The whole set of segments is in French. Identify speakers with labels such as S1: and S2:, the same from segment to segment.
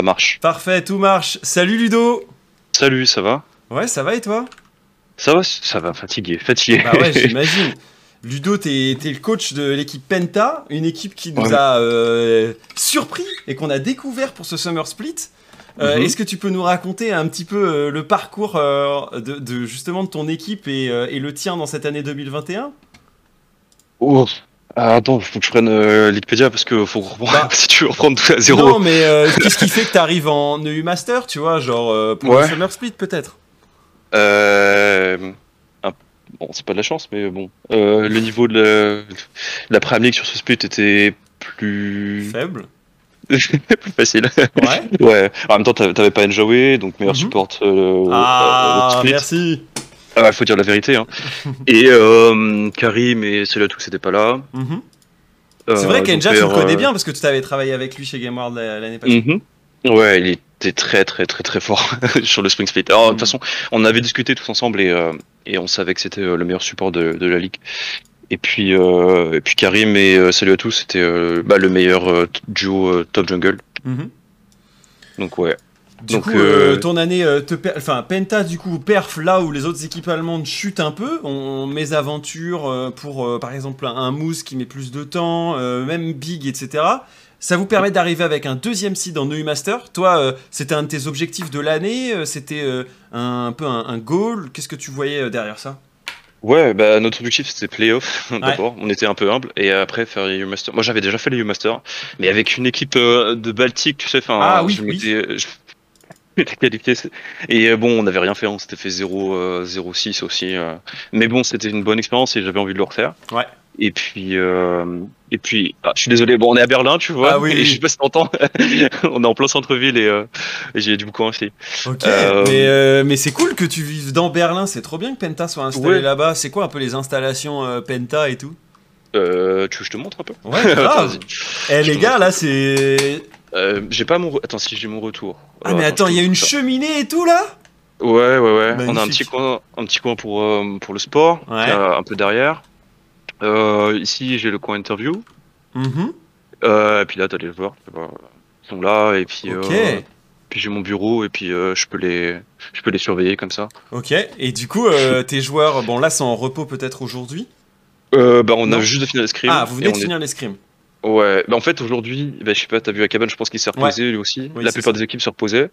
S1: Ça marche.
S2: Parfait, tout marche. Salut Ludo
S1: Salut, ça va?
S2: Ouais, ça va et toi?
S1: Ça va, ça va, fatigué, fatigué.
S2: Bah ouais, j'imagine. Ludo, t'es es le coach de l'équipe Penta, une équipe qui nous
S1: Ouais.
S2: a euh, surpris et qu'on a découvert pour ce Summer Split. Euh,
S1: Mhm.
S2: Est-ce que tu peux nous raconter un petit peu euh, le parcours de, de- justement de ton équipe et, et le tien dans cette année 2021
S1: Oh. Ah, attends, faut que je prenne euh, Wikipédia parce que faut reprendre-
S2: Bah.
S1: si tu veux reprendre tout à zéro.
S2: Non, mais euh, qu'est-ce qui fait que t'arrives en EU Master, tu vois, genre euh, pour
S1: Ouais.
S2: le Summer Split peut-être?
S1: Euh, un- Bon, c'est pas de la chance, mais bon. Euh, le niveau de la, la League sur ce split était plus,
S2: Faible.
S1: plus facile.
S2: Ouais.
S1: ouais. En même temps, t'avais pas Enjoy, donc meilleur
S2: Mhm.
S1: support. Euh,
S2: Ah,
S1: notre
S2: merci.
S1: Ah, ouais, faut dire la vérité. Hein. Et euh, Karim et Selatou, c'était pas là.
S2: Mhm.
S1: Euh,
S2: C'est vrai qu'Enja, tu le
S1: euh,
S2: connais bien parce que tu t'avais travaillé avec lui chez GameWorld l'année passée.
S1: Mhm. Ouais, il était très très très très fort sur le Spring Split. Alors, de toute façon, on avait discuté tous ensemble et, et on savait que c'était le meilleur support de, de la ligue. Et puis, euh, et puis Karim et euh, salut à tous, c'était euh, bah, le meilleur duo top jungle. Donc ouais.
S2: Du
S1: Donc,
S2: coup, euh,
S1: euh,
S2: ton année, euh, te per- enfin Penta, du coup, perf là où les autres équipes allemandes chutent un peu. On mésaventure euh, pour, par exemple, un, Moose qui met plus de temps, même Big, etc. Ça vous permet d'arriver avec un deuxième seed en EU Master. Toi, c'était un de tes objectifs de l'année. c'était un, un peu un, un goal. Qu'est-ce que tu voyais derrière ça?
S1: Ouais, bah, notre objectif c'était playoff d'abord. On était un peu humble et après faire les U-Master. Moi j'avais déjà fait les U-Master, mais avec une équipe euh, de Baltique, tu sais. Enfin,
S2: Ah oui,
S1: je
S2: oui.
S1: je Et euh, bon, on n'avait rien fait, on s'était fait 0 euh, 0-6 aussi. euh. Mais bon, c'était une bonne expérience et j'avais envie de le refaire.
S2: Ouais.
S1: Et puis, euh, et puis, ah, je suis désolé. Bon, on est à Berlin, tu vois.
S2: Ah oui,
S1: et je sais pas si t'entends. on est en plein centre-ville et, euh, et j'ai beaucoup ainsi.
S2: Ok,
S1: Euh,
S2: mais, euh, mais c'est cool que tu vives dans Berlin. C'est trop bien que Penta soit installé
S1: Ouais.
S2: là-bas. C'est quoi un peu les installations Penta et tout?
S1: Euh, tu veux que je te montre un peu?
S2: Ouais, grave.
S1: vas-y.
S2: Eh les gars, là c'est.
S1: Euh, j'ai pas mon. Attends, si j'ai mon retour.
S2: Ah
S1: Alors,
S2: mais attends, il y a une
S1: ça.
S2: cheminée et tout là?
S1: Ouais, ouais, ouais. On a un petit coin, un petit coin pour, euh, pour le sport,
S2: Ouais.
S1: est un peu derrière. Euh, ici, j'ai le coin interview.
S2: Mhm.
S1: Euh, et puis là, t'as les joueurs ils sont là. Et puis,
S2: Ok.
S1: euh, puis j'ai mon bureau et puis euh, je peux les, je peux les surveiller comme ça.
S2: Ok, et du coup, euh, tes joueurs, bon là c'est en repos peut-être aujourd'hui?
S1: Euh, bah, on
S2: Non.
S1: a juste de finir l'escrime.
S2: Ah, vous venez de
S1: on est-
S2: finir l'escrime.
S1: Ouais. Bah, en fait, aujourd'hui, bah, je sais pas, t'as vu à cabane, je pense qu'il s'est reposé lui aussi.
S2: Oui,
S1: La plupart
S2: ça.
S1: des équipes se reposaient.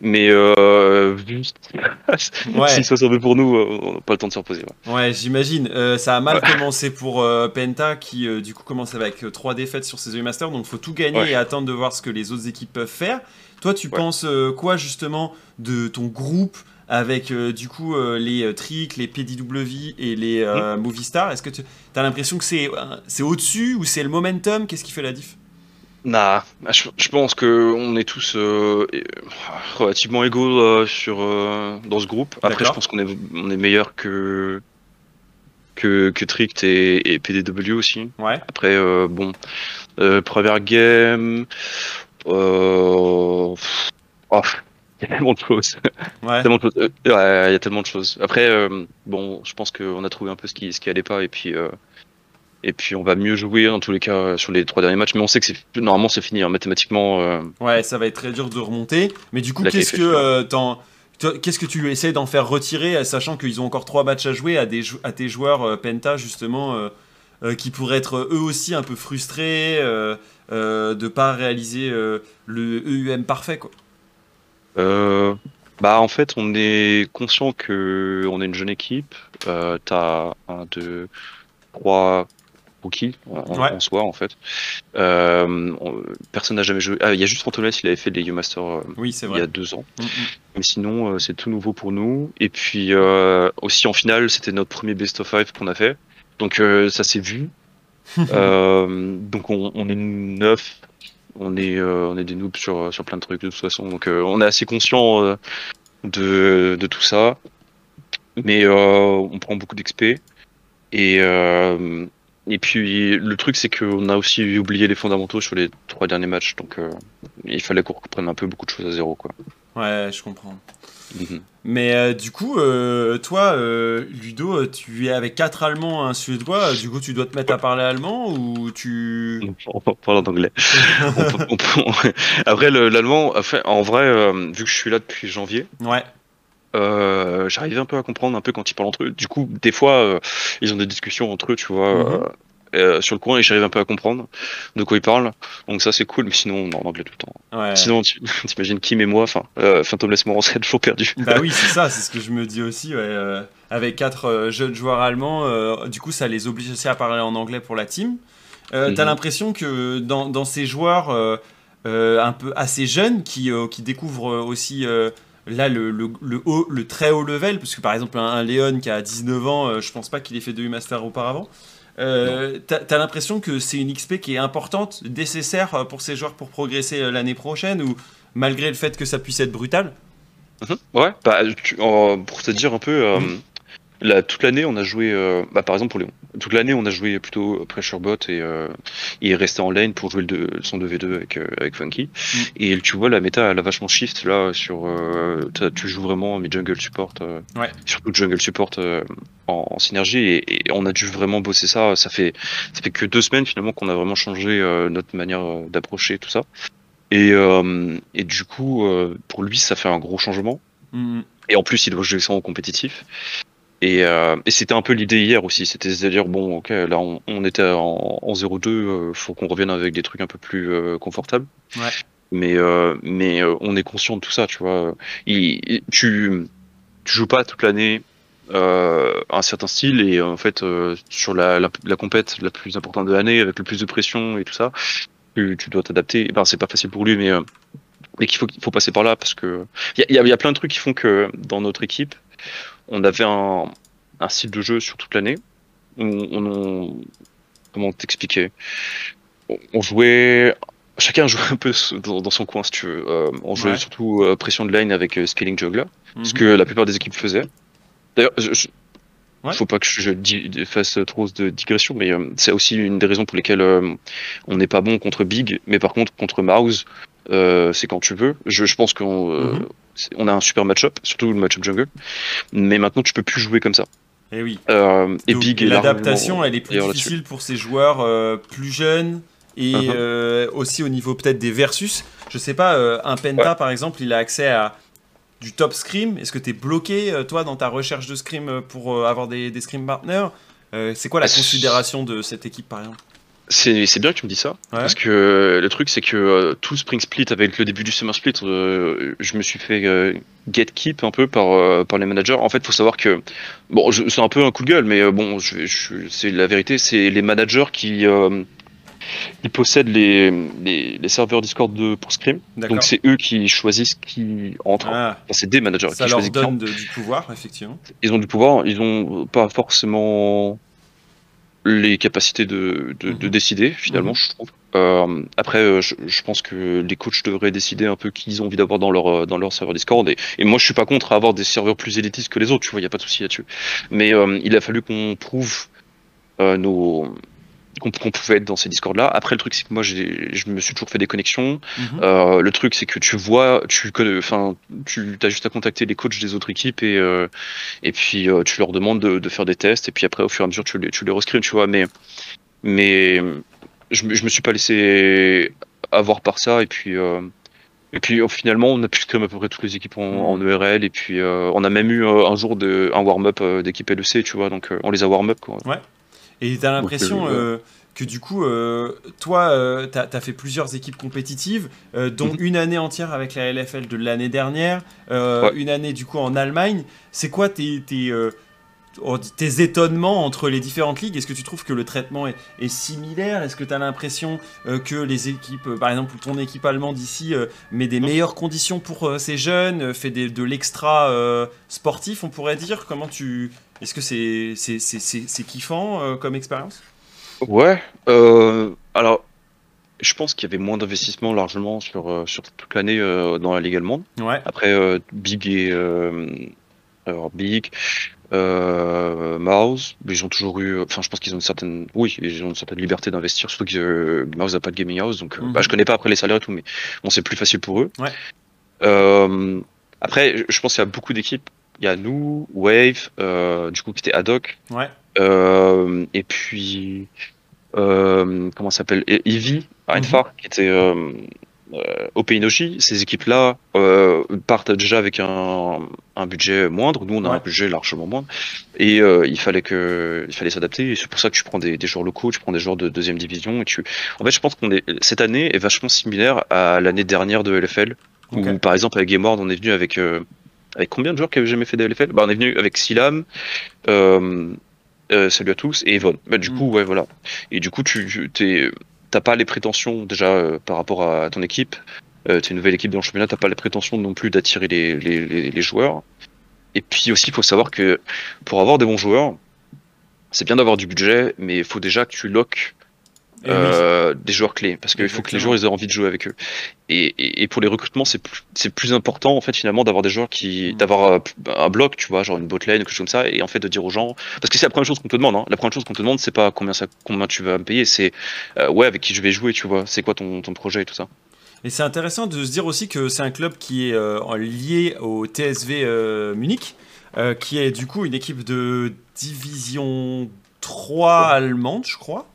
S1: Mais euh, vu
S2: Ouais.
S1: sont sauvés pour nous, euh, on n'a pas le temps de se reposer. ouais.
S2: Ouais, j'imagine. Euh, ça a mal commencé pour euh, Penta qui euh, du coup commence avec trois défaites sur ses EU Masters, donc faut tout gagner et attendre de voir ce que les autres équipes peuvent faire. Toi, tu penses quoi justement de ton groupe avec euh, du coup euh, les euh, Trick, les PDW et les euh,
S1: Mm.
S2: Movistar Est-ce que tu as l'impression que c'est c'est au-dessus ou c'est le momentum? Qu'est-ce qui fait la diff?
S1: Nah, je, je pense que on est tous euh, relativement égaux euh, sur euh, dans ce groupe. Après, je pense qu'on est on est meilleur que que que Trict et, et PDW aussi.
S2: Ouais.
S1: Après, bon, première game, oh, il y a tellement de choses.
S2: Ouais.
S1: Tellement de choses. Euh, ouais, il y a tellement de choses. Après, euh, bon, je pense qu'on a trouvé un peu ce qui, ce qui allait pas et puis, euh, et puis on va mieux jouer en tous les cas sur les trois derniers matchs. Mais on sait que c'est normalement c'est fini hein, mathématiquement.
S2: Ouais, ça va être très dur de remonter. Mais du coup, qu'est-ce que qu'est-ce que tu essaies d'en faire retirer, sachant qu'ils ont encore trois matchs à jouer à, des à tes joueurs Penta, justement, qui pourraient être eux aussi un peu frustrés euh, de pas réaliser le EUM parfait, quoi.
S1: Euh, bah en fait, on est conscient que on est une jeune équipe. Euh, T'as un, deux, trois rookies en,
S2: Ouais.
S1: en soi en fait. Euh, on- personne n'a jamais joué. Ah, il y a juste Antonès, il avait fait les U-Master euh,
S2: Oui, c'est
S1: il y
S2: vrai.
S1: a deux ans.
S2: Mm, mm.
S1: Mais sinon, euh, c'est tout nouveau pour nous. Et puis euh, aussi en finale, c'était notre premier best of five qu'on a fait. Donc euh, ça s'est vu. Euh, donc on, on est neuf. On est, euh, on est des noobs sur, plein de trucs de toute façon. Donc euh, on est assez conscient euh, de, tout ça. Mais on prend beaucoup d'XP. Et, puis le truc, c'est qu'on a aussi oublié les fondamentaux sur les trois derniers matchs. Donc il fallait qu'on reprenne un peu beaucoup de choses à zéro.
S2: Ouais, je comprends.
S1: Mhm.
S2: Mais euh, du coup, euh, toi, euh, Ludo, tu es avec quatre Allemands, un Suédois. Du coup, tu dois te mettre à parler allemand ou tu
S1: On parle en anglais. On peut- on peut- on- Après, le- l'allemand, en vrai, vu que je suis là depuis janvier,
S2: Ouais.
S1: j'arrive un peu à comprendre un peu quand ils parlent entre eux. Du coup, des fois, ils ont des discussions entre eux, tu vois,
S2: Mhm.
S1: Euh, sur le coin, et j'arrive un peu à comprendre de quoi ils parlent. Donc ça, c'est cool, mais sinon, on est en anglais tout le temps.
S2: Ouais.
S1: Sinon, t'imagines Kim et moi, enfin, euh, Phantom Laisse-moi, on serait toujours perdus.
S2: Bah oui, c'est ça, c'est ce que je me dis aussi. ouais, euh, avec quatre euh, jeunes joueurs allemands, du coup, ça les oblige aussi à parler en anglais pour la team. T'as
S1: Mhm.
S2: l'impression que dans, dans ces joueurs un peu assez jeunes qui, qui découvrent aussi là le, le, le haut, le très haut level, parce que par exemple un, un Léon qui a 19 ans, je pense pas qu'il ait fait de U-Master auparavant. Euh, T'as l'impression que c'est une XP qui est importante, nécessaire euh, pour ces joueurs pour progresser euh, l'année prochaine, ou malgré le fait que ça puisse être brutal?
S1: Mhm. Ouais, bah, tu- pour te dire un peu, euh,
S2: Mhm.
S1: toute l'année, on a joué, bah, par exemple pour Léon, toute l'année, on a joué plutôt Pressure Bot et euh, il est resté en lane pour jouer le deux- son 2v2 avec, euh, avec Funky.
S2: Mhm.
S1: Et tu vois, la méta, elle a vachement shift là sur. euh, tu joues vraiment mes jungle support, euh,
S2: Ouais.
S1: surtout jungle support euh, en, en synergie et, et on a dû vraiment bosser ça. Ça fait, ça fait que deux semaines finalement qu'on a vraiment changé euh, notre manière d'approcher tout ça. Et, euh, et du coup, euh, pour lui, ça fait un gros changement.
S2: Mhm.
S1: Et en plus, il doit jouer ça en compétitif. Et, euh, et c'était un peu l'idée hier aussi, c'était de dire bon, ok, là on, on était en, en 0-2, euh, faut qu'on revienne avec des trucs un peu plus euh, confortables.
S2: Ouais.
S1: Mais euh, mais euh, on est conscient de tout ça, tu vois. Il, il- tu tu joues pas toute l'année euh, un certain style et en fait euh, sur la, la la compète la plus importante de l'année avec le plus de pression et tout ça, tu, tu dois t'adapter. Ben c'est pas facile pour lui, mais euh, mais qu'il faut qu'il faut passer par là parce que il y a, il y a- il y a plein de trucs qui font que dans notre équipe on avait un, un style de jeu sur toute l'année. On, on, on- comment t'expliquer? On, jouait, chacun jouait un peu dans, dans son coin si tu veux. Euh, on jouait
S2: Ouais.
S1: surtout euh, pression de line avec euh, scaling juggler, ce
S2: Mhm.
S1: que la plupart des équipes faisaient. D'ailleurs, je, je-
S2: Ouais.
S1: faut pas que je, fasse trop de digression, mais euh, c'est aussi une des raisons pour lesquelles euh, on n'est pas bon contre Big, mais par contre contre Mouse, euh, c'est quand tu veux. Je, je pense qu'on euh,
S2: Mhm.
S1: on a un super match-up, surtout le match-up jungle, mais maintenant tu peux plus jouer comme ça.
S2: Eh oui.
S1: Euh, et
S2: Donc,
S1: Big est
S2: l'adaptation, elle est plus difficile pour ces joueurs plus jeunes et euh, aussi au niveau peut-être des versus. Je sais pas, un Penta par exemple, il a accès à du top scrim. Est-ce que tu es bloqué toi dans ta recherche de scrim pour avoir des, des scrim partners? C'est quoi la
S1: Ah,
S2: considération de cette équipe par exemple?
S1: C'est bien que tu me dis ça,
S2: Ouais.
S1: parce que euh, le truc c'est que euh, tout le Spring Split avec le début du Summer Split, euh, je me suis fait euh, get keep un peu par, euh, par les managers. En fait, faut savoir que, bon, c'est un peu un coup de gueule, mais bon, je, je- c'est la vérité, c'est les managers qui, possèdent les, les, les serveurs Discord de, pour Scrim.
S2: D'accord.
S1: Donc c'est eux qui choisissent qui entre.
S2: Ah,
S1: Enfin, c'est des managers
S2: ça
S1: qui
S2: leur
S1: choisissent qui
S2: donne de- du pouvoir, effectivement.
S1: ils ont du pouvoir, ils ont pas forcément les capacités de, de, de
S2: Mhm.
S1: décider finalement,
S2: Mhm.
S1: je trouve. Euh, après, euh, je, je pense que les coachs devraient décider un peu qui ils ont envie d'avoir dans leur euh, dans leur serveur Discord. Et, et moi, je suis pas contre à avoir des serveurs plus élitistes que les autres, tu vois, il y a pas de souci là-dessus. Mais euh, il a fallu qu'on prouve euh, nos qu'on pouvait être dans ces Discords là. Après, le truc c'est que moi, je me suis toujours fait des connexions.
S2: Mhm.
S1: Euh, le truc, c'est que tu vois, tu connais, enfin, tu as juste à contacter les coachs des autres équipes et euh, et puis euh, tu leur demandes de, de faire des tests et puis après au fur et à mesure tu les tu les rescreens, tu vois. Mais mais je, me- je me suis pas laissé avoir par ça et puis euh, et puis finalement on a pu scrim à peu près toutes les équipes en, en ERL et puis euh, on a même eu euh, un jour de un warm-up euh, d'équipe LEC, tu vois. Donc euh, on les a warm-up quoi.
S2: Et t'as l'impression que du coup, euh, toi, euh, t'as as fait plusieurs équipes compétitives, euh, dont
S1: Mhm.
S2: une année entière avec la LFL de l'année dernière, euh,
S1: Ouais.
S2: une année du coup en Allemagne. C'est quoi tes, tes, oh, tes étonnements entre les différentes ligues? Est-ce que tu trouves que le traitement est, est similaire? Est-ce que tu as l'impression que les équipes, par exemple, ton équipe allemande ici, met des meilleures conditions pour ces jeunes, fait des- de l'extra sportif, on pourrait dire? Comment tu... Est-ce que c'est c'est- c'est kiffant comme expérience?
S1: Ouais. Euh, alors, je pense qu'il y avait moins d'investissement largement sur, euh, sur toute l'année euh, dans la ligue allemande.
S2: Ouais.
S1: Après, euh, Big et euh, alors Big, euh, Mouse, ils ont toujours eu. Enfin, je pense qu'ils ont une certaine. Oui, ils ont une certaine liberté d'investir. Surtout que Mouse n'a pas de gaming house, donc
S2: Mhm.
S1: bah, je connais pas après les salaires et tout, mais bon, c'est plus facile pour eux.
S2: Ouais.
S1: Euh, Après, je pense qu'il y a beaucoup d'équipes. Il y a nous, Wave, euh, du coup qui était Haddock,
S2: Ouais.
S1: Euh, et puis euh, comment ça s'appelle? Eevee, Reinfar, qui était euh, euh, au Inoji. Ces équipes-là euh, partent déjà avec un, un budget moindre. Nous, on a
S2: Ouais.
S1: un budget largement moindre, et euh, il fallait que il fallait s'adapter. C'est pour ça que tu prends des, des joueurs locaux, tu prends des joueurs de deuxième division, et tu. En fait, je pense qu'on est cette année est vachement similaire à l'année dernière de LFL. Où, par exemple, avec Gameward, on est venu avec, euh, avec combien de joueurs qui avaient jamais fait de LFL bah, On est venu avec Silam, euh, salut à tous, et Evon. Bah, du
S2: Mm.
S1: coup, ouais, voilà. Et du coup, tu t'as pas les prétentions, déjà, euh, par rapport à ton équipe. Euh, t'es une nouvelle équipe dans le championnat, t'as pas les prétentions non plus d'attirer les, les, les, les joueurs. Et puis aussi, il faut savoir que pour avoir des bons joueurs, c'est bien d'avoir du budget, mais il faut déjà que tu loques
S2: Oui.
S1: euh, des joueurs clés parce qu'il faut que les joueurs ils aient envie de jouer avec eux et, et, et pour les recrutements c'est plus, c'est plus important en fait finalement d'avoir des joueurs qui
S2: Mm.
S1: d'avoir euh, un bloc tu vois genre une botlane quelque chose comme ça et en fait de dire aux gens parce que c'est la première chose qu'on te demande hein. la première chose qu'on te demande c'est pas combien ça combien tu vas me payer c'est euh, ouais avec qui je vais jouer tu vois c'est quoi ton, ton projet et tout ça
S2: Et c'est intéressant de se dire aussi que c'est un club qui est euh, lié au TSV euh, Munich, euh, qui est du coup une équipe de division 3 allemande, je crois.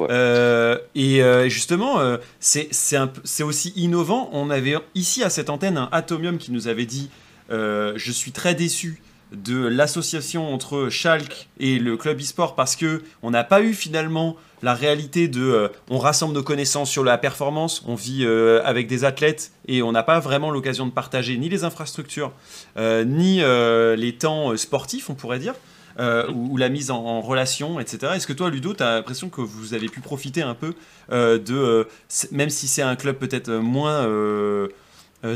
S2: Euh, et euh, justement, euh, c'est aussi innovant. On avait ici à cette antenne un Atomium qui nous avait dit Je suis très déçu de l'association entre Schalke et le club e-sport parce que on n'a pas eu finalement la réalité de on rassemble nos connaissances sur la performance, on vit avec des athlètes et on n'a pas vraiment l'occasion de partager ni les infrastructures ni les temps sportifs, on pourrait dire. Euh, ou, ou la mise en, en relation, etc. Est-ce que toi, Ludo, tu as l'impression que vous avez pu profiter un peu euh, de, euh, même si c'est un club peut-être moins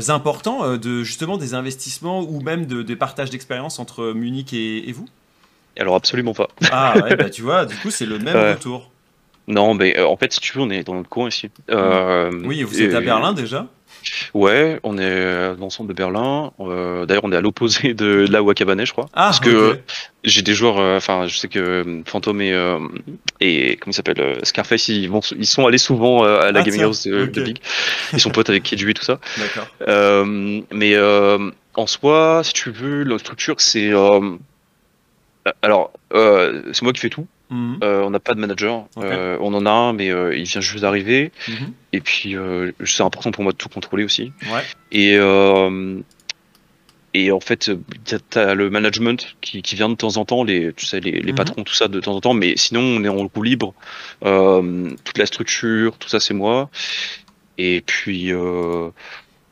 S2: important, de justement des investissements ou même de, des partages d'expérience entre Munich et, et vous?
S1: Alors absolument pas
S2: Ah ouais, bah tu vois, du coup, c'est le même
S1: Ouais.
S2: retour.
S1: non mais en fait si tu veux on est dans notre coin ici
S2: Oui, vous êtes à Berlin déjà
S1: ouais on est dans le centre de Berlin Euh, d'ailleurs on est à l'opposé de là où à Cabanet je crois
S2: Ah,
S1: parce que j'ai des joueurs, euh, enfin, je sais que euh, Fantôme et, euh, et comment il s'appelle, euh, Scarface, ils, vont, ils sont allés souvent euh, à la
S2: Ah,
S1: Gaming House de. Big. Ils sont potes avec Kedju et tout ça.
S2: D'accord.
S1: Euh, mais euh, en soi, si tu veux, la structure, c'est. euh, alors, euh, c'est moi qui fais tout.
S2: Mhm,
S1: Euh, on n'a pas de manager. Euh, on en a un, mais euh, il vient juste d'arriver.
S2: mhm.
S1: Et puis, c'est important pour moi de tout contrôler aussi.
S2: Ouais.
S1: Et, et en fait, tu as le management qui, qui vient de temps en temps, les, tu sais, les, les
S2: Mhm.
S1: patrons, tout ça de temps en temps, mais sinon, on est en roue libre. Toute la structure, tout ça, c'est moi. Et puis,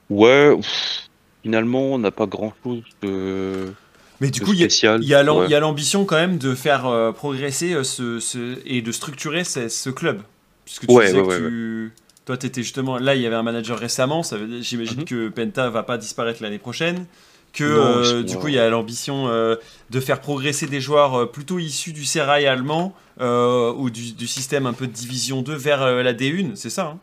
S1: ouais, pff, finalement, on n'a pas grand chose de,
S2: Mais du coup, il y a, y
S1: Ouais.
S2: l'ambition quand même de faire euh, progresser euh, ce, ce- et de structurer ce, ce club. Puisque tu
S1: Ouais,
S2: disais
S1: ouais,
S2: que tu... Toi, tu étais justement... Là, il y avait un manager récemment. J'imagine
S1: Mhm.
S2: que Penta va pas disparaître l'année prochaine. Que
S1: Non,
S2: euh, du coup, il y a l'ambition euh, de faire progresser des joueurs plutôt issus du Serail allemand ou du, du système un peu de division 2 vers la D1. C'est ça hein?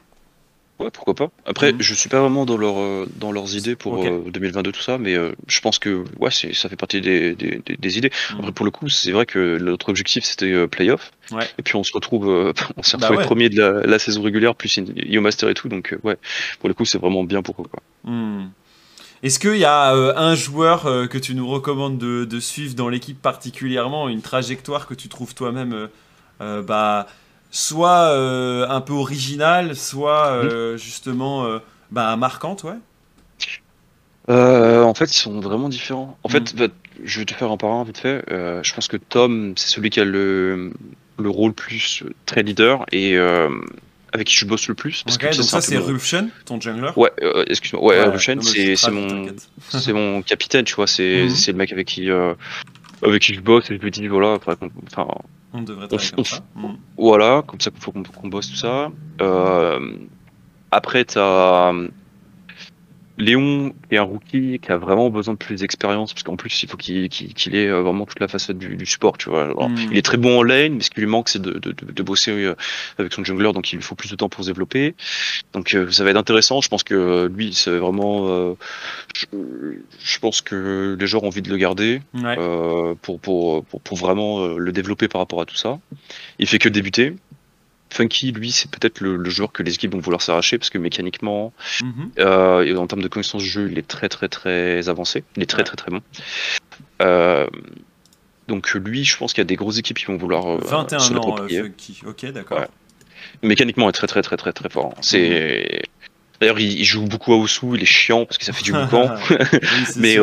S1: Ouais, pourquoi pas. Après,
S2: Mhm.
S1: je suis pas vraiment dans, leur, euh, dans leurs idées pour
S2: Ok.
S1: euh, 2022, tout ça, mais euh, je pense que ouais, ça fait partie des, des, des- des idées. Après, pour le coup, c'est vrai que notre objectif, c'était euh, playoff.
S2: Ouais.
S1: Et puis, on se retrouve, on s'est
S2: Bah
S1: retrouvé
S2: ouais.
S1: premier de la, la saison régulière, plus Yo Master et tout. Donc, ouais, pour le coup, c'est vraiment bien pour eux. Quoi.
S2: Hmm. Est-ce qu'il y a un joueur que tu nous recommandes de, de suivre dans l'équipe particulièrement, une trajectoire que tu trouves toi-même bah, soit euh, un peu originale, soit euh, justement euh, bah, marquante, ouais
S1: Euh, en fait, ils sont vraiment différents. En fait, bah, je vais te faire un par un vite fait. Euh, je pense que Tom, c'est celui qui a le, le rôle plus très leader et euh, avec qui je bosse le plus. Parce
S2: Ok,
S1: que
S2: donc ça c'est Rufchen, ton jungler?
S1: Ouais, euh, excuse-moi. Ouais,
S2: Ouais,
S1: c'est mon, mon capitaine, tu vois. C'est
S2: Mhm.
S1: c'est le mec avec qui, euh, avec qui je bosse et je lui dis voilà, enfin,
S2: On devrait
S1: On
S2: travailler
S1: f-
S2: comme
S1: on
S2: ça. Hmm.
S1: voilà, comme ça qu'il faut qu'on qu'on bosse tout ça. Euh, après, t'as euh, Léon, qui est un rookie, qui a vraiment besoin de plus d'expérience, parce qu'en plus, il faut qu'il qu'il ait euh, vraiment toute la facette du, du sport, tu vois. Alors,
S2: Mm.
S1: Il est très bon en lane, mais ce qui lui manque, c'est de, de, bosser euh, avec son jungler, donc il lui faut plus de temps pour se développer. Donc euh, ça va être intéressant. Je pense que lui, c'est vraiment. euh, je, je pense que les joueurs ont envie de le garder
S2: Ouais.
S1: euh, pour, pour, pour, pour vraiment le développer par rapport à tout ça. Il fait que débuter. Funky, lui, c'est peut-être le, joueur que les équipes vont vouloir s'arracher parce que mécaniquement,
S2: Mhm.
S1: euh, et en termes de connaissance de jeu, il est très très très avancé. Il est très
S2: Ouais.
S1: très très bon. Euh, donc lui, je pense qu'il y a des grosses équipes qui vont vouloir euh,
S2: 21
S1: se
S2: ans, euh. Funky. Ok, d'accord.
S1: Ouais. Mécaniquement, il est très très très très très fort. C'est D'ailleurs, il, il joue beaucoup à Osu, il est chiant parce que ça fait du boucan.
S2: Oui,
S1: mais,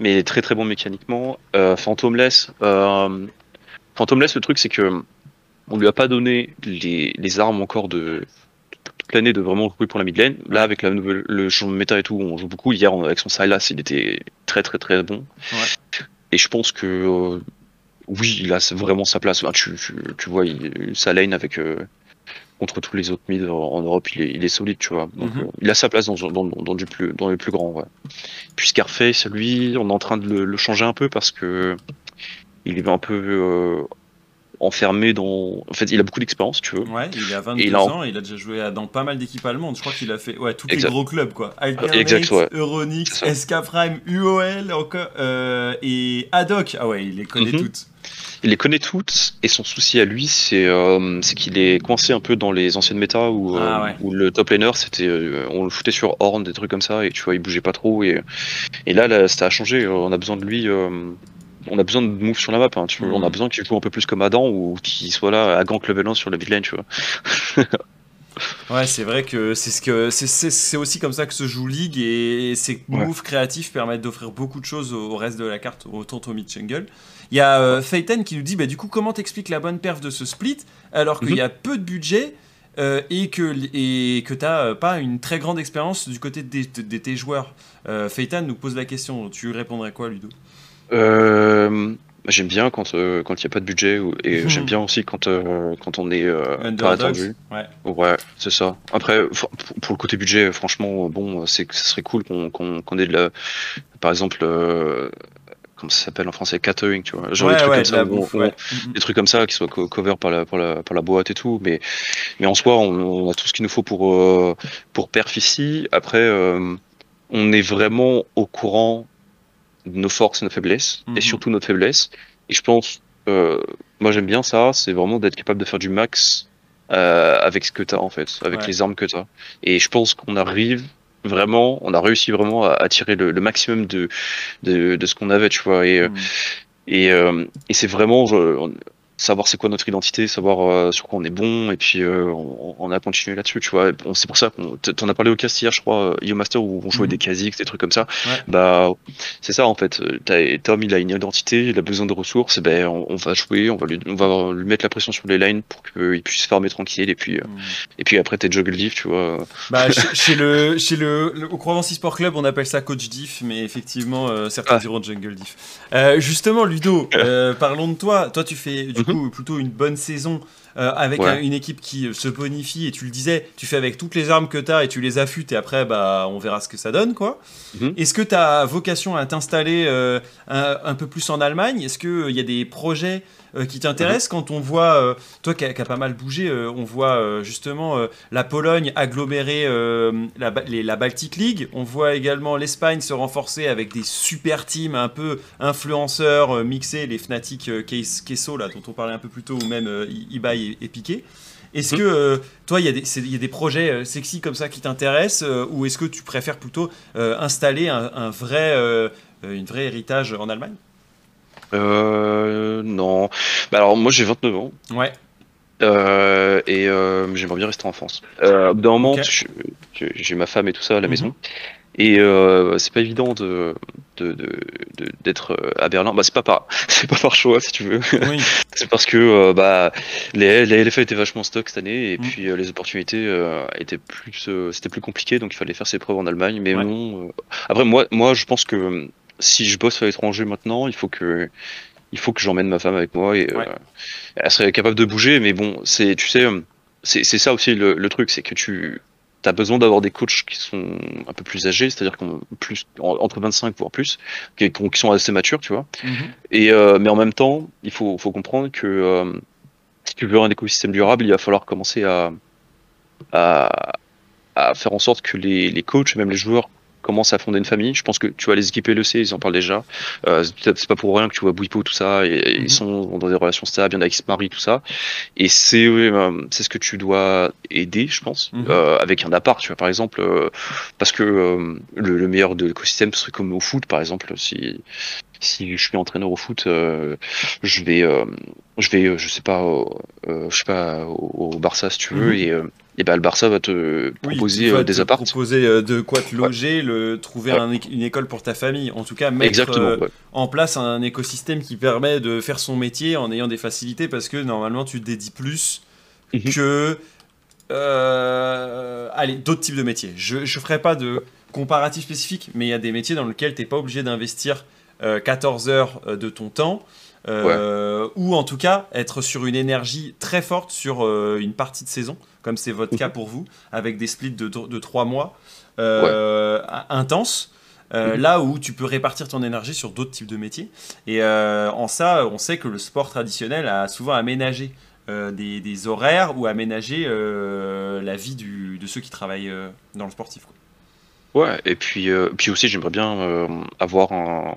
S1: mais il est très très bon mécaniquement. Phantomless, Phantomless, le truc c'est que on lui a pas donné les, les armes encore de toute l'année de vraiment jouer pour la mid lane. Là, avec la nouvelle, le changement de méta et tout, on joue beaucoup. Hier, avec son Sylas, il était très très très bon.
S2: Ouais.
S1: Et je pense que euh, oui, il a vraiment sa place. Tu, tu, tu vois, il, sa lane avec euh, contre tous les autres mid en, en Europe, il est, il est solide, tu vois. Donc,
S2: Mhm.
S1: euh, il a sa place dans, dans, dans, du plus, dans les plus grands. Ouais. Puis Scarface, lui, on est en train de le, le changer un peu parce que il est un peu enfermé dans. En fait, il a beaucoup d'expérience, tu veux.
S2: Ouais, il a 22
S1: Et il a en-
S2: ans, il a déjà joué à- dans pas mal d'équipes allemandes. Je crois qu'il a fait ouais, tous les gros clubs quoi. Alcarnate,
S1: Exact, ouais.
S2: Euronix, SK Prime, UOL encore, euh, et Haddock. Ah ouais, il les connaît
S1: Mhm.
S2: toutes.
S1: Il les connaît toutes et son souci à lui, c'est euh, qu'il est coincé un peu dans les anciennes méta où, euh,
S2: Ah ouais.
S1: où le top laner, c'était, euh, on le foutait sur Horn, des trucs comme ça, et tu vois, il bougeait pas trop. Et, et là, là, ça a changé. euh, On a besoin de lui. On a besoin de move sur la map. hein, tu vois,
S2: Mhm.
S1: On a besoin qu'il joue un peu plus comme Adam ou qu'il soit là à gank level 1 sur la mid lane, tu vois.
S2: Ouais, c'est vrai que c'est ce que c'est- aussi comme ça que se joue League et ces
S1: Ouais.
S2: moves créatifs permettent d'offrir beaucoup de choses au reste de la carte, autant au mid jungle. Il y a euh, Phaeton qui nous dit bah, du coup comment t'expliques la bonne perf de ce split alors qu'il
S1: Mhm.
S2: y a peu de budget euh, et que et que t'as euh, pas une très grande expérience du côté de, de- de tes joueurs? Euh, Phaeton nous pose la question. Tu répondrais quoi, Ludo?
S1: Euh, j'aime bien quand euh, quand il y a pas de budget ou- et
S2: Mhm.
S1: j'aime bien aussi quand euh, quand on est euh, pas attendu.
S2: Ouais.
S1: Ouais, c'est ça. Après, pour le côté budget, franchement, bon, c'est ce serait cool qu'on qu'on qu'on ait de la, par exemple, euh, comment ça s'appelle en français, catering, tu vois, genre
S2: ouais,
S1: des trucs
S2: ouais,
S1: comme ça,
S2: bouffe,
S1: on-
S2: ouais. Mhm.
S1: des trucs comme ça qui soient co- cover par la par la par la boîte et tout, mais mais en soi, on, on a tout ce qu'il nous faut pour euh, pour perf ici. Après, euh, on est vraiment au courant nos forces et nos faiblesses,
S2: Mhm.
S1: et surtout notre faiblesse. Et je pense, euh, moi j'aime bien ça, c'est vraiment d'être capable de faire du max euh, avec ce que tu as en fait, avec
S2: Ouais.
S1: les armes que tu as. Et je pense qu'on arrive vraiment, on a réussi vraiment à, à tirer le, le maximum de, de, de ce qu'on avait, tu vois. Et, euh,
S2: Mhm.
S1: et, euh, et c'est vraiment je- on- savoir c'est quoi notre identité, savoir euh, sur quoi on est bon, et puis euh, on, on a continué là-dessus, tu vois. C'est pour ça qu'on t'en as parlé au cast hier, je crois, Yo Master, où on jouait
S2: Mhm.
S1: des Kha'Zix, des trucs comme ça.
S2: Ouais.
S1: Bah, c'est ça en fait. Tom, il a une identité, il a besoin de ressources, et ben on, on va jouer, on va lui, on va lui mettre la pression sur les lines pour qu'il puisse farmer tranquille, et puis euh,
S2: Mhm.
S1: et puis après t'es juggle diff, tu vois.
S2: Bah, chez, chez le, chez le, le- au Provence Sport Club, on appelle ça coach diff, mais effectivement, euh, certains
S1: Ah.
S2: diront jungle diff. Euh, justement, Ludo, euh, parlons de toi. Toi, tu fais du
S1: Mhm.
S2: Coup plutôt une bonne saison euh, avec
S1: Ouais.
S2: un- une équipe qui euh, se bonifie, et tu le disais, tu fais avec toutes les armes que tu as et tu les affûtes, et après, bah, on verra ce que ça donne, quoi.
S1: Mhm.
S2: Est-ce que tu as vocation à t'installer euh, un, un peu plus en Allemagne? Est-ce qu'il y a des projets euh, qui t'intéressent quand on voit, euh, toi qui as pas mal bougé, euh, on voit justement la Pologne agglomérer la, les- la Baltic League, on voit également l'Espagne se renforcer avec des super teams un peu influenceurs mixés, les Fnatic là dont on parlait un peu plus tôt, ou même Ibai et, et Piqué. Est-ce
S1: Mhm.
S2: que euh, toi, il y, a des- c'est- il y a des projets euh, sexy comme ça qui t'intéressent euh, ou est-ce que tu préfères plutôt installer un, un vrai, une vraie héritage en Allemagne?
S1: Euh, non. Bah alors moi j'ai 29 ans.
S2: Ouais.
S1: Euh, et euh, j'aimerais bien rester en France. Euh, au bout d'un moment, j'ai ma femme et tout ça à la
S2: Mhm.
S1: maison, et euh, c'est pas évident de de- de- de- d'être euh, à Berlin. Bah c'est pas par c'est pas par choix si tu veux.
S2: Oui.
S1: c'est parce que euh, bah les, les LFA étaient vachement stock cette année et
S2: Mhm.
S1: puis les opportunités euh, étaient plus c'était plus compliqué donc il fallait faire ses preuves en Allemagne. Mais
S2: Ouais.
S1: non. Après moi moi je pense que si je bosse à l'étranger maintenant, il faut que il faut que j'emmène ma femme avec moi et euh, elle serait capable de bouger, mais bon, c'est, tu sais, euh, c'est, ça aussi le, le truc, c'est que tu as besoin d'avoir des coachs qui sont un peu plus âgés, c'est-à-dire plus en- entre 25 voire plus, qui, qui sont assez matures, tu vois.
S2: Mhm.
S1: Et euh, mais en même temps, il faut, faut comprendre que euh, si tu veux un écosystème durable, il va falloir commencer à à, à faire en sorte que les, les coachs et même les joueurs commences à fonder une famille, je pense que tu vois les équipes LEC, ils en parlent déjà. Euh, c'est pas pour rien que tu vois Bouipo, tout ça, et, ils mhm. sont dans des relations stables, il y en a qui se marient, tout ça. Et c'est euh, c'est ce que tu dois aider, je pense, mhm. euh, avec un appart, tu vois, par exemple, parce que le, le, meilleur de l'écosystème serait comme au foot, par exemple, si si je suis entraîneur au foot, euh, je vais, euh, je vais, je sais pas, euh, je sais pas, au, Barça si tu veux, mhm. et, et ben le Barça va te proposer
S2: oui,
S1: des apparts.
S2: Proposer de quoi te loger, le, trouver une école pour ta famille, en tout cas mettre en place un écosystème qui permet de faire son métier en ayant des facilités, parce que normalement tu te dédies plus mhm. que allez d'autres types de métiers. Je ne ferai pas de comparatif spécifique, mais il y a des métiers dans lesquels tu n'es pas obligé d'investir 14 euh, heures euh, de ton temps. Euh, ou en tout cas être sur une énergie très forte sur une partie de saison, comme c'est votre cas mhm. pour vous, avec des splits de, de 3 mois intenses. Mhm. Là où tu peux répartir ton énergie sur d'autres types de métiers. Et en ça, on sait que le sport traditionnel a souvent aménagé des, horaires ou aménagé la vie de ceux qui travaillent dans le sportif.
S1: Ouais, et puis, puis aussi j'aimerais bien avoir un,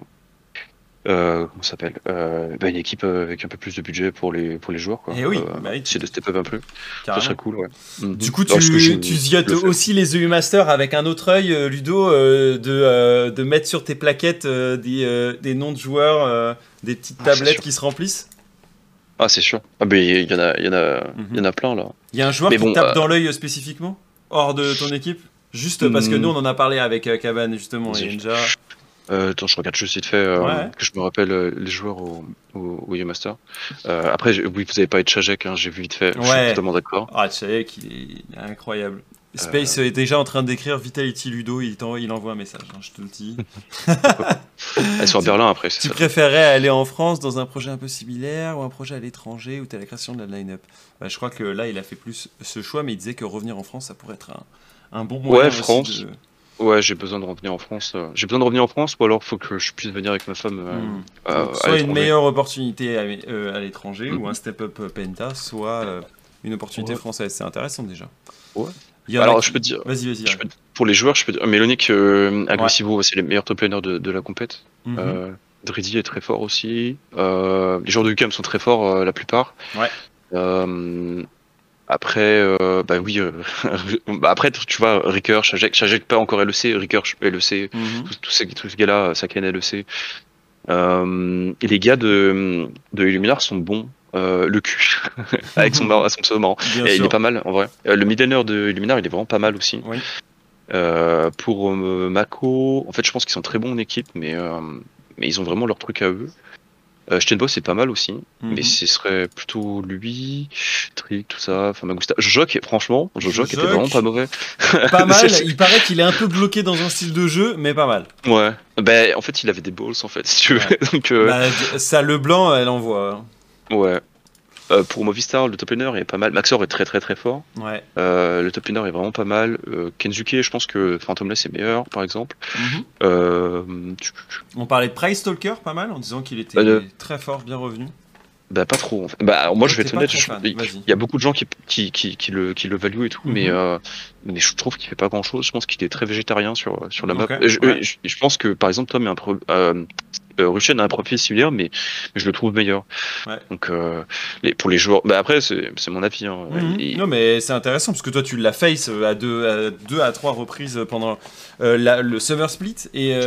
S1: euh, comment s'appelle? Euh, bah, une équipe euh, avec un peu plus de budget pour les pour les joueurs quoi.
S2: Et eh oui,
S1: euh,
S2: bah
S1: c'est de step up un peu. Ça serait cool ouais.
S2: Mhm. Du coup tu, tu ziotes aussi les EU Masters avec un autre œil Ludo de, de mettre sur tes plaquettes des, des noms de joueurs, des petites ah, tablettes qui se remplissent?
S1: Ah c'est sûr. Ah il y en a il y en a il y en a plein là.
S2: Il y a un joueur qui tape dans l'œil spécifiquement hors de ton équipe? Juste parce que hmm. nous on en a parlé avec Caban justement et Ninja.
S1: Euh, attends, je regarde juste vite fait euh, que je me rappelle euh, les joueurs au, au, au Master. Euh, après, oui, vous avez pas de Chajek, hein, j'ai vu vite fait. Je suis totalement d'accord.
S2: Ah, Chajek, il est incroyable. Space est déjà en train d'écrire Vitality Ludo, il, il envoie un message, hein, je te le dis.
S1: Elle à Berlin après.
S2: Tu préférais aller en France dans un projet un peu similaire ou un projet à l'étranger ou tu la création de la line-up? Bah, Je crois que là, il a fait plus ce choix, mais il disait que revenir en France, ça pourrait être un, un bon moyen.
S1: Ouais, France. De... Ouais, j'ai besoin de revenir en France. Euh, j'ai besoin de revenir en France, ou alors il faut que je puisse venir avec ma femme. Euh, hmm.
S2: euh, soit une meilleure opportunité à, l'étranger, ou hmm. un step-up Penta, soit une opportunité française. C'est intéressant déjà.
S1: Ouais. Alors, je peux te dire.
S2: Vas-y, vas-y.
S1: Pour les joueurs, je peux dire. Mélonique, euh, Agressivo, c'est les meilleurs top laners de, la compète. Mm est très fort aussi. les joueurs de UCAM sont très forts, la plupart.
S2: Ouais.
S1: Après, euh, bah oui, euh, bah après, tu vois, Ricker, Shajek, pas encore LEC, Ricker, LEC, mm tous ces, tous ces gars-là, Saken LEC. Euh, et les gars de, de Illuminar sont bons. Le cul, avec son, son pseudo Et il est pas mal, en vrai. Le midlaner de Illuminar, il est vraiment pas mal aussi.
S2: Oui.
S1: pour Mako, en fait, je pense qu'ils sont très bons en équipe, mais, mais ils ont vraiment leur truc à eux. Euh, Stenboss c'est pas mal aussi, mais mhm. ce serait plutôt lui, Trick, tout ça, enfin Magusta. Jojo, franchement, Jojo était vraiment pas mauvais.
S2: Pas mal, il paraît qu'il est un peu bloqué dans un style de jeu, mais pas mal.
S1: Ouais, ben en fait il avait des balls en fait, si tu veux. Donc, euh...
S2: bah, ça, le blanc, elle envoie.
S1: Ouais, euh, pour Movistar, le top laner est pas mal. Maxor est très très très fort.
S2: Ouais.
S1: Euh, le top laner est vraiment pas mal. Euh, Kenzuke, je pense que Phantomless est meilleur, par exemple.
S2: Mhm. On parlait de Price Stalker pas mal en disant qu'il était très fort, bien revenu.
S1: Bah pas trop. En fait. Bah moi je vais être honnête, il y a beaucoup de gens qui, qui, qui, le qui le value et tout, mais mhm. mais je trouve qu'il fait pas grand chose. Je pense qu'il est très végétarien sur sur la map. Je, pense que par exemple Tom est un euh, Russian a un profil similaire, mais, je le trouve meilleur. Donc, euh, les, pour les joueurs, bah après, c'est mon avis. Hein.
S2: Mhm. Non, mais c'est intéressant parce que toi, tu l'as face euh, à deux, à deux à trois reprises pendant le Summer Split, et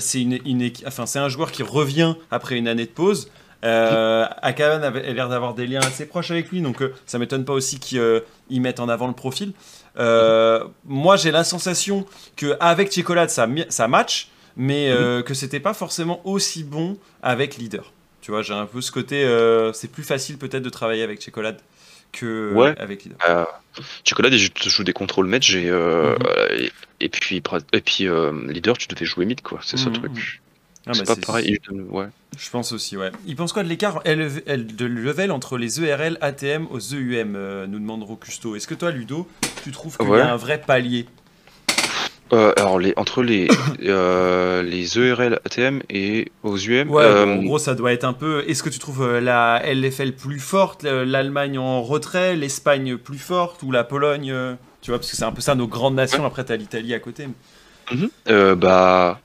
S2: c'est une, une, enfin, c'est un joueur qui revient après une année de pause. Euh, Akavan avait l'air d'avoir des liens assez proches avec lui, donc ça m'étonne pas aussi qu'ils mettent en avant le profil. moi, j'ai la sensation que avec Chocolate, ça, ça match, mais euh, que c'était pas forcément aussi bon avec Leader. Tu vois, j'ai un peu ce côté, euh, c'est plus facile peut-être de travailler avec Chocolade que avec Leader.
S1: Euh, Chocolade, je joue des contrôles match et, mhm. et, puis, et puis Leader, tu devais jouer mid, quoi. C'est ce mhm. truc. Ah, c'est bah, pas pareil. Ouais.
S2: Je pense aussi, ouais. Il pense quoi de l'écart de level entre les ERL ATM aux EUM Nous demande Rocusto. Est-ce que toi, Ludo, tu trouves qu'il y a un vrai palier
S1: euh, alors les, entre les, euh, les ERL ATM et aux UM.
S2: Ouais, en euh, gros ça doit être un peu. Est-ce que tu trouves la LFL plus forte, l'Allemagne en retrait, l'Espagne plus forte ou la Pologne Tu vois, parce que c'est un peu ça nos grandes nations. Après t'as l'Italie à côté.
S1: Mhm. Bah,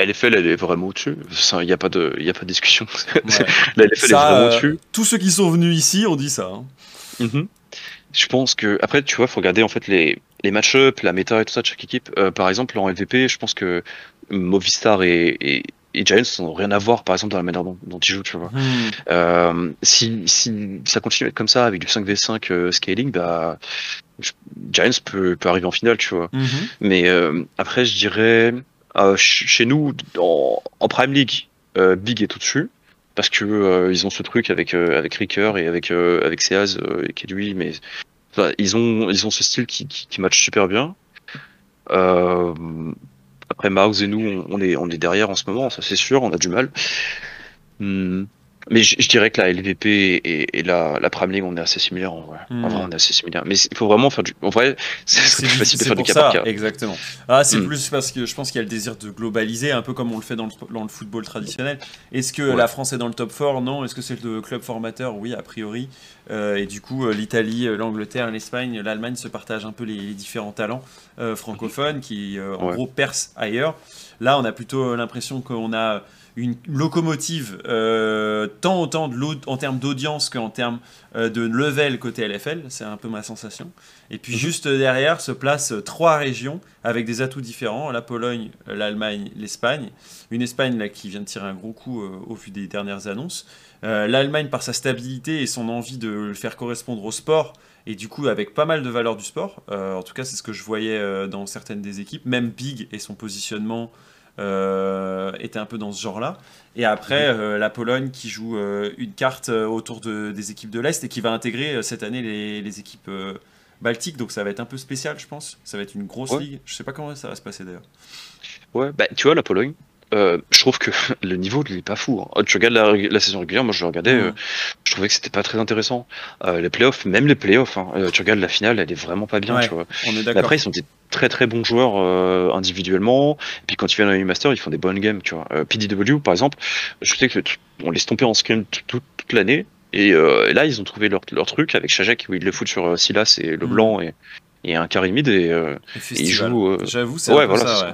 S1: LFL, elle est vraiment au-dessus. Il n'y a, pas de- y a pas de discussion. La LFL est vraiment au-dessus.
S2: tous ceux qui sont venus ici ont dit ça. hein.
S1: Mhm. Je pense que après, tu vois, faut regarder en fait les, les match-up, la méta et tout ça de chaque équipe. Euh, par exemple, en MVP, je pense que Movistar et, et, et Giants n'ont rien à voir, par exemple, dans la manière dont, dont ils jouent, tu vois.
S2: Hmm.
S1: Euh, si, si ça continue à être comme ça avec du 5v5 euh, scaling, bah, je- Giants peut, peut arriver en finale, tu vois.
S2: Mhm.
S1: Mais après, je dirais, ch- chez nous, en, en Prime League, Big est au-dessus. Parce que euh, ils ont ce truc avec euh, avec Ricker et avec euh, avec Seaz et Kedui, mais ils ont ils ont ce style qui, qui, match super bien. Euh, après Mouse et nous, on, on est on est derrière en ce moment, ça c'est sûr, on a du mal. Hmm. Mais je, je dirais que la LVP et, et la, la Prime League, on est assez similaires en vrai.
S2: Hmm.
S1: En vrai, on est assez similaires. Mais il faut vraiment faire du. En vrai, c'est plus facile de faire du cas par cas.
S2: exactement. Ah, c'est
S1: Mm.
S2: plus parce que je pense qu'il y a le désir de globaliser, un peu comme on le fait dans le, dans le football traditionnel. Est-ce que
S1: Ouais.
S2: la France est dans le top 4 Non. Est-ce que c'est le club formateur? Oui, a priori. Euh, et du coup, euh, l'Italie, euh, l'Angleterre, l'Espagne, l'Allemagne se partagent un peu les, les différents talents euh, francophones qui, euh, en
S1: Ouais.
S2: gros, percent ailleurs. Là, on a plutôt l'impression qu'on a une locomotive euh, tant autant de en termes d'audience qu'en termes euh, de level côté LFL, c'est un peu ma sensation. Et puis
S1: Mhm.
S2: juste derrière se placent trois régions avec des atouts différents la Pologne, l'Allemagne, l'Espagne. Une Espagne là qui vient de tirer un gros coup euh, au vu des dernières annonces. L'Allemagne par sa stabilité et son envie de le faire correspondre au sport. Et du coup, avec pas mal de valeurs du sport, en tout cas, c'est ce que je voyais dans certaines des équipes. Même Big et son positionnement était un peu dans ce genre-là. Et après, euh, la Pologne qui joue euh, une carte euh, autour de- des équipes de l'Est et qui va intégrer euh, cette année les, les équipes euh, baltiques. Donc ça va être un peu spécial, je pense. Ça va être une grosse
S1: Ouais.
S2: ligue. Je sais pas comment ça va se passer d'ailleurs.
S1: Ouais, bah tu vois, la Pologne, euh, je trouve que le niveau il est pas fou. hein. Tu regardes la, la saison régulière, moi je le regardais, euh, je trouvais que c'était pas très intéressant. Euh, les playoffs, même les playoffs, hein, tu regardes la finale, elle est vraiment pas bien,
S2: Ouais,
S1: tu vois.
S2: On est
S1: Mais
S2: d'accord.
S1: après, ils sont des très très bons joueurs individuellement. Et puis quand ils viennent à master ils font des bonnes games, tu vois. PDW, par exemple, je sais que on laisse tomber en scrim toute l'année. Et là, ils ont trouvé leur, leur truc avec Shajak où ils le foutent sur Silas et le
S2: Mhm.
S1: blanc et, et un Karimid. Et, euh,
S2: Les
S1: ils
S2: festivals.
S1: jouent. euh,
S2: J'avoue, c'est
S1: ouais, voilà,
S2: ça, ouais.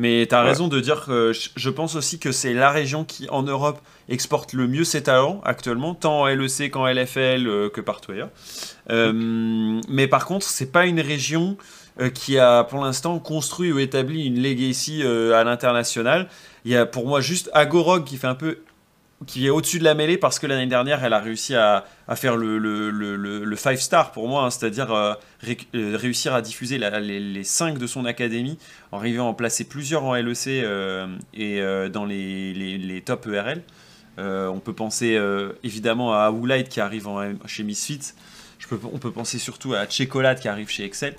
S2: Mais tu as
S1: Ouais.
S2: raison de dire que je- pense aussi que c'est la région qui, en Europe, exporte le mieux ses talents actuellement, tant en LEC qu'en LFL euh, que partout ailleurs. Euh, mais par contre, c'est pas une région euh, qui a pour l'instant construit ou établi une legacy à l'international. Il y a pour moi juste Agorog qui fait un peu qui est au-dessus de la mêlée parce que l'année dernière elle a réussi à, à faire le, le, le, le- le five star pour moi, hein, c'est-à-dire euh, ré- euh, réussir à diffuser la- les, les 5 de son académie en arrivant à en placer plusieurs en LEC euh, et dans les, les, les top ERL. On peut penser évidemment à Woolite qui arrive en- chez Misfits. Je peux, on peut penser surtout à Chocolate qui arrive chez Excel.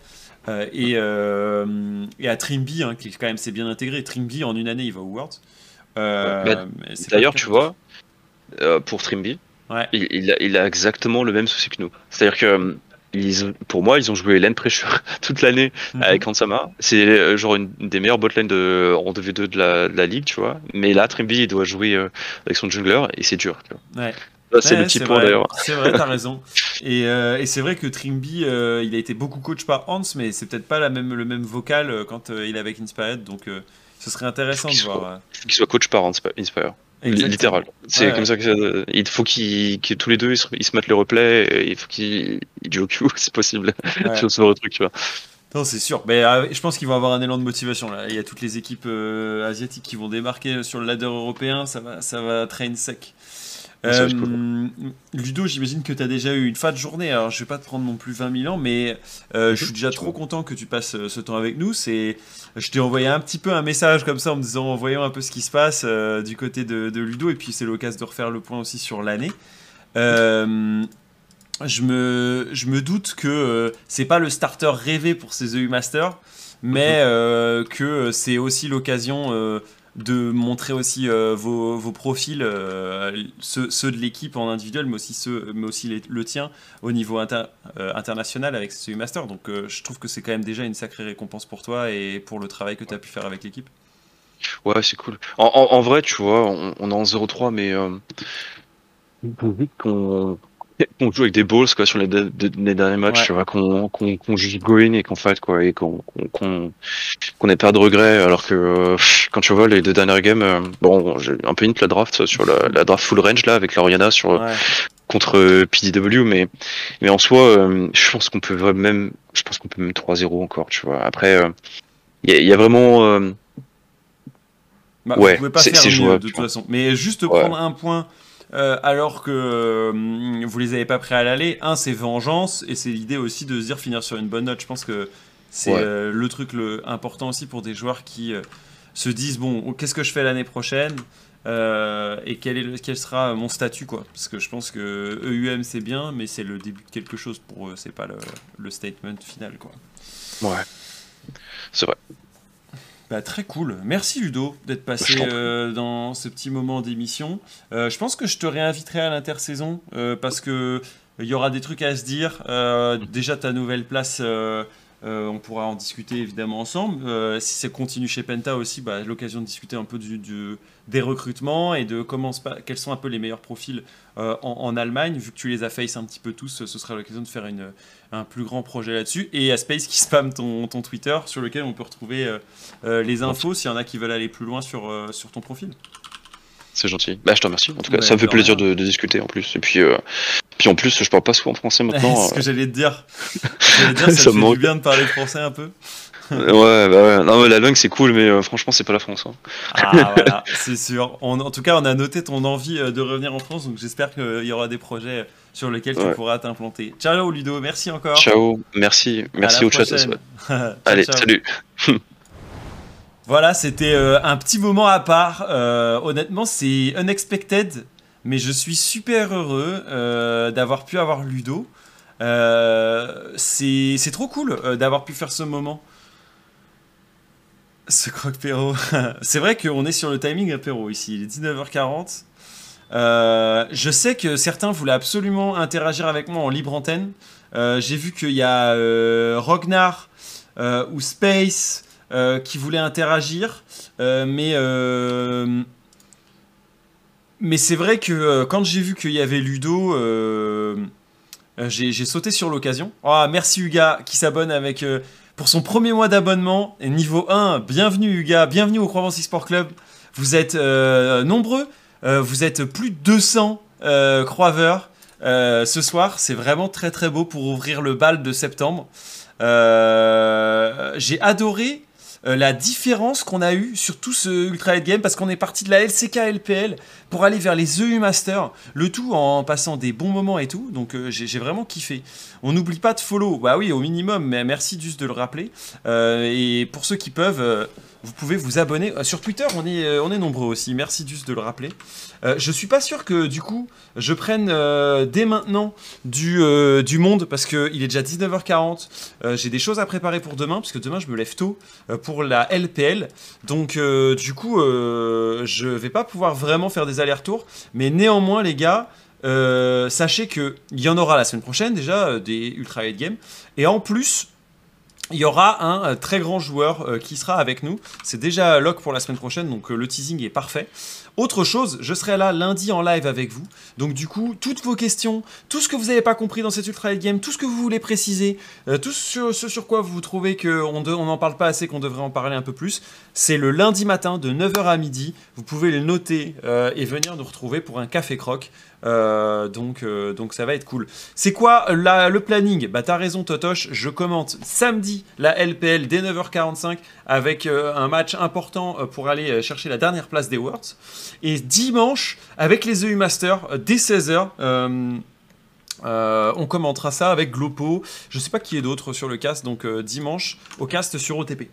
S2: Et, et à Trimby, hein, qui quand même s'est bien intégré. Trimby, en une année, il va au Worlds. Euh,
S1: bah,
S2: pas
S1: D'ailleurs, tu vois, euh, pour Trimby,
S2: Ouais.
S1: il, il a, il a exactement le même souci que nous. C'est-à-dire que euh, ils pour moi, ils ont joué Lane Pressure toute l'année
S2: Mhm.
S1: avec Hansama. C'est euh, genre une des meilleures botlane de, en 2v2 de la, de la ligue, tu vois. Mais là, Trimby, il doit jouer euh, avec son jungler et c'est dur. tu vois.
S2: Ouais.
S1: Là, c'est
S2: Ouais,
S1: le petit point d'ailleurs.
S2: C'est vrai, t'as raison. Et, euh, et c'est vrai que Trimby, euh, il a été beaucoup coach par Hans, mais c'est peut-être pas la même, le même vocal euh, quand il est avec Inspired, donc ce serait intéressant de voir.
S1: qu'il soit coach par Inspi- Inspire.
S2: Exactement.
S1: Littéral. C'est
S2: Ouais,
S1: comme ça que ça- il faut qu'ils que tous les deux ils se, ils se mettent les replays. Et il faut qu'ils ils jouent au Q, c'est possible.
S2: Ouais.
S1: sur ce truc, tu vois.
S2: Non, c'est sûr. Mais euh, je pense qu'ils vont avoir un élan de motivation là. Il y a toutes les équipes euh, asiatiques qui vont démarquer sur le ladder européen. Ça va, ça va train sec. Euh, Ludo, j'imagine que tu as déjà eu une fat journée. Alors, je vais pas te prendre non plus 20 000 ans, mais euh, je suis déjà trop content que tu passes euh, ce temps avec nous. C'est, je t'ai envoyé un petit peu un message comme ça en me disant, voyons un peu ce qui se passe euh, du côté de, de Ludo, et puis c'est l'occasion de refaire le point aussi sur l'année. Je me, je me doute que c'est pas le starter rêvé pour ces EU Masters, mais que c'est aussi l'occasion de montrer aussi euh, vos, vos profils, euh, ceux, ceux de l'équipe en individuel, mais aussi, ceux, mais aussi les- le tien au niveau inter- euh, international avec ces EU Masters. Donc euh, je trouve que c'est quand même déjà une sacrée récompense pour toi et pour le travail que tu as pu faire avec l'équipe.
S1: Ouais, c'est cool. En, en- en vrai, tu vois, on, on est en 0-3, mais euh, faut vite qu'on qu'on joue avec des balls quoi sur les, derniers matchs, qu'on qu'on joue going et qu'on fait quoi et qu'on qu'on qu'on n'ait pas de regrets alors que quand tu vois les deux dernières games, euh, bon j'ai un peu une la draft sur la, la, draft full range là avec l'Oriana sur contre PDW mais mais en soi euh, je pense qu'on peut même je pense qu'on peut même 3-0 encore tu vois. Après il y, y, a vraiment
S2: bah, ouais, faire jouable, de toute façon. Mais juste prendre un point euh, alors que euh, vous les avez pas prêts à l'aller. Un, c'est vengeance et c'est l'idée aussi de se dire finir sur une bonne note. Je pense que c'est euh, le truc le important aussi pour des joueurs qui se disent bon, qu'est-ce que je fais l'année prochaine et quel, est quel sera mon statut quoi Parce que je pense que EUM c'est bien, mais c'est le début de quelque chose pour eux. C'est pas le, le statement final quoi.
S1: Ouais, c'est vrai.
S2: Bah, très cool. Merci Ludo d'être passé euh, dans ce petit moment d'émission. Euh, je pense que je te réinviterai à l'intersaison euh, parce que il y aura des trucs à se dire. déjà ta nouvelle place, on pourra en discuter évidemment ensemble. si c'est continue chez Penta aussi, bah, l'occasion de discuter un peu du, des recrutements et de comment quels sont un peu les meilleurs profils en, Allemagne. Vu que tu les as face un petit peu tous, ce sera l'occasion de faire une, un plus grand projet là-dessus. Et à Space qui spam ton, ton, Twitter sur lequel on peut retrouver euh, euh, les infos s'il y en a qui veulent aller plus loin sur, euh, sur ton profil.
S1: C'est gentil. Bah, je te remercie. En tout cas, ça me fait plaisir de, discuter en plus. Et puis, puis en plus, je parle pas souvent français maintenant.
S2: C'est ce que j'allais te dire. J'allais dire, ça, ça me fait du bien de parler français un peu.
S1: ouais, bah ouais. Non, mais la langue c'est cool, mais franchement, c'est pas la France. Hein.
S2: Ah, voilà, c'est sûr. en tout cas, on a noté ton envie de revenir en France, donc j'espère qu'il y aura des projets sur lequel tu pourras t'implanter. Ciao Ludo, merci encore.
S1: Ciao, merci, merci au chat. Allez, salut.
S2: Voilà, c'était euh, un petit moment à part. Euh, honnêtement, c'est unexpected, mais je suis super heureux euh, d'avoir pu avoir Ludo. c'est trop cool d'avoir pu faire ce moment. Ce croque-péro. c'est vrai qu'on est sur le timing apéro ici. Il est 19h40. Euh, je sais que certains voulaient absolument interagir avec moi en libre antenne. J'ai vu qu'il y a Rognar ou Space qui voulaient interagir, mais mais c'est vrai que quand j'ai vu qu'il y avait Ludo, j'ai sauté sur l'occasion. Oh, merci Huga qui s'abonne avec pour son premier mois d'abonnement. Niveau 1, bienvenue Huga, bienvenue au Croissance Sport Club. Vous êtes nombreux. Euh, vous êtes plus de 200 euh, croiveurs euh, ce soir. C'est vraiment très très beau pour ouvrir le bal de septembre. J'ai adoré la différence qu'on a eue sur tout ce Ultra Head Game parce qu'on est parti de la LCK LPL pour aller vers les EU Masters, le tout en passant des bons moments et tout. Donc j'ai vraiment kiffé. On n'oublie pas de follow, bah oui, au minimum, mais merci juste de le rappeler. et pour ceux qui peuvent, vous pouvez vous abonner. Euh, sur Twitter, on est, euh, on est nombreux aussi. Merci juste de le rappeler. Euh, je suis pas sûr que du coup, je prenne dès maintenant du, du monde parce qu'il est déjà 19h40. J'ai des choses à préparer pour demain parce que demain, je me lève tôt pour la LPL. Donc, du coup, je vais pas pouvoir vraiment faire des allers-retours. Mais néanmoins, les gars. sachez qu'il y en aura la semaine prochaine déjà des Ultra Hate Games et en plus il y aura un euh, très grand joueur euh, qui sera avec nous. C'est déjà lock pour la semaine prochaine, donc euh, le teasing est parfait. Autre chose, je serai là lundi en live avec vous. Donc du coup, toutes vos questions, tout ce que vous n'avez pas compris dans cette Ultra Light Game, tout ce que vous voulez préciser, tout ce, sur quoi vous trouvez qu'on n'en parle pas assez, qu'on devrait en parler un peu plus, c'est le lundi matin de 9h à midi. Vous pouvez le noter et venir nous retrouver pour un café croc. Euh, donc, euh, donc ça va être cool. C'est quoi la, le planning? Bah t'as raison Totoche, je commente samedi la LPL dès 9h45 avec euh, un match important pour aller chercher la dernière place des Worlds. Et dimanche avec les EU Masters dès 16h. on commentera ça avec Glopo. Je sais pas qui est d'autre sur le cast, donc dimanche au cast sur OTP.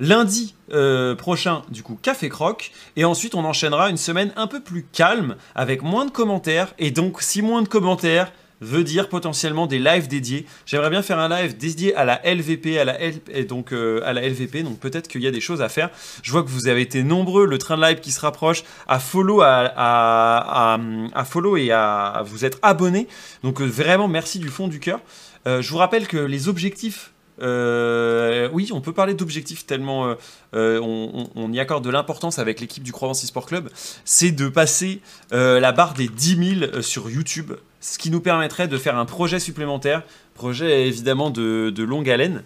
S2: Lundi euh, prochain, du coup, Café Croc. Et ensuite, on enchaînera une semaine un peu plus calme, avec moins de commentaires. Et donc, si moins de commentaires veut dire potentiellement des lives dédiés. J'aimerais bien faire un live dédié à la LVP, à la, et donc, euh, à la LVP, donc peut-être qu'il y a des choses à faire. Je vois que vous avez été nombreux, le train de live qui se rapproche, à follow, à, et à, vous être abonné. Donc euh, vraiment, merci du fond du cœur. je vous rappelle que les objectifs euh, oui, on peut parler d'objectifs tellement euh, euh, on, y accorde de l'importance avec l'équipe du Croissance Sport Club. C'est de passer la barre des 10 000 sur YouTube. ce qui nous permettrait de faire un projet supplémentaire projet évidemment de, longue haleine.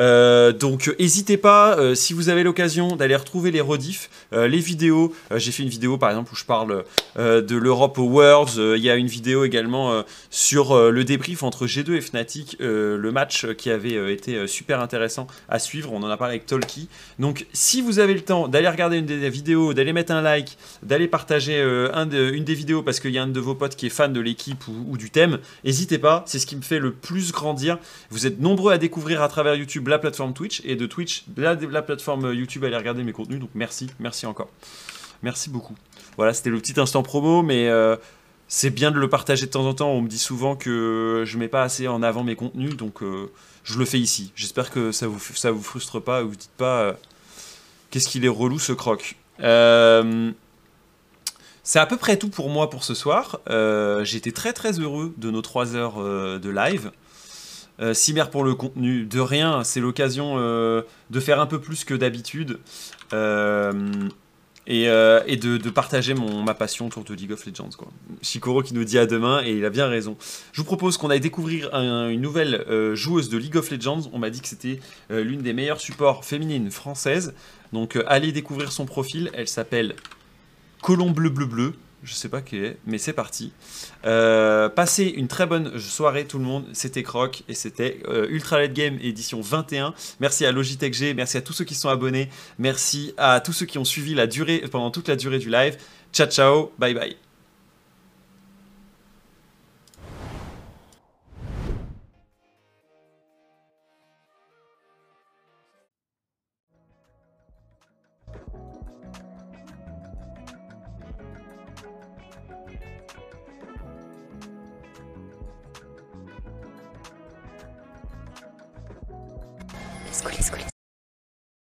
S2: Euh, donc n'hésitez pas, euh, si vous avez l'occasion, d'aller retrouver les rediffs, euh, les vidéos. J'ai fait une vidéo par exemple où je parle de l'Europe Worlds. Il y a une vidéo également sur le débrief entre G2 et Fnatic, le match qui avait été super intéressant à suivre. On en a parlé avec Tolki. Donc si vous avez le temps d'aller regarder une des vidéos, d'aller mettre un like, d'aller partager un une des vidéos parce qu'il y a un de vos potes qui est fan de l'équipe ou, ou du thème, n'hésitez pas. C'est ce qui me fait le plus grandir. Vous êtes nombreux à découvrir à travers YouTube la plateforme Twitch et de Twitch la, la plateforme YouTube à aller regarder mes contenus. Donc merci, merci encore. Merci beaucoup. Voilà, c'était le petit instant promo, mais euh, c'est bien de le partager de temps en temps. On me dit souvent que je mets pas assez en avant mes contenus, donc euh, je le fais ici. J'espère que ça vous, ça vous frustre pas, vous dites pas euh, qu'est-ce qu'il est relou ce croc. c'est à peu près tout pour moi pour ce soir. J'étais très très heureux de nos 3 heures de live. Euh, pour le contenu, de rien, c'est l'occasion euh, de faire un peu plus que d'habitude euh, et, euh, de, partager ma passion autour de League of Legends. Quoi. Shikoro qui nous dit à demain et il a bien raison. Je vous propose qu'on aille découvrir une nouvelle joueuse de League of Legends. On m'a dit que c'était l'une des meilleures supports féminines françaises. Donc allez découvrir son profil. Elle s'appelle Colomb Bleu Bleu. Je sais pas qui est, mais c'est parti. Euh, passez une très bonne soirée tout le monde. C'était Croc et c'était euh, Ultra Late Game édition 21. Merci à Logitech G, merci à tous ceux qui sont abonnés, merci à tous ceux qui ont suivi la durée pendant toute la durée du live. Ciao ciao, bye bye.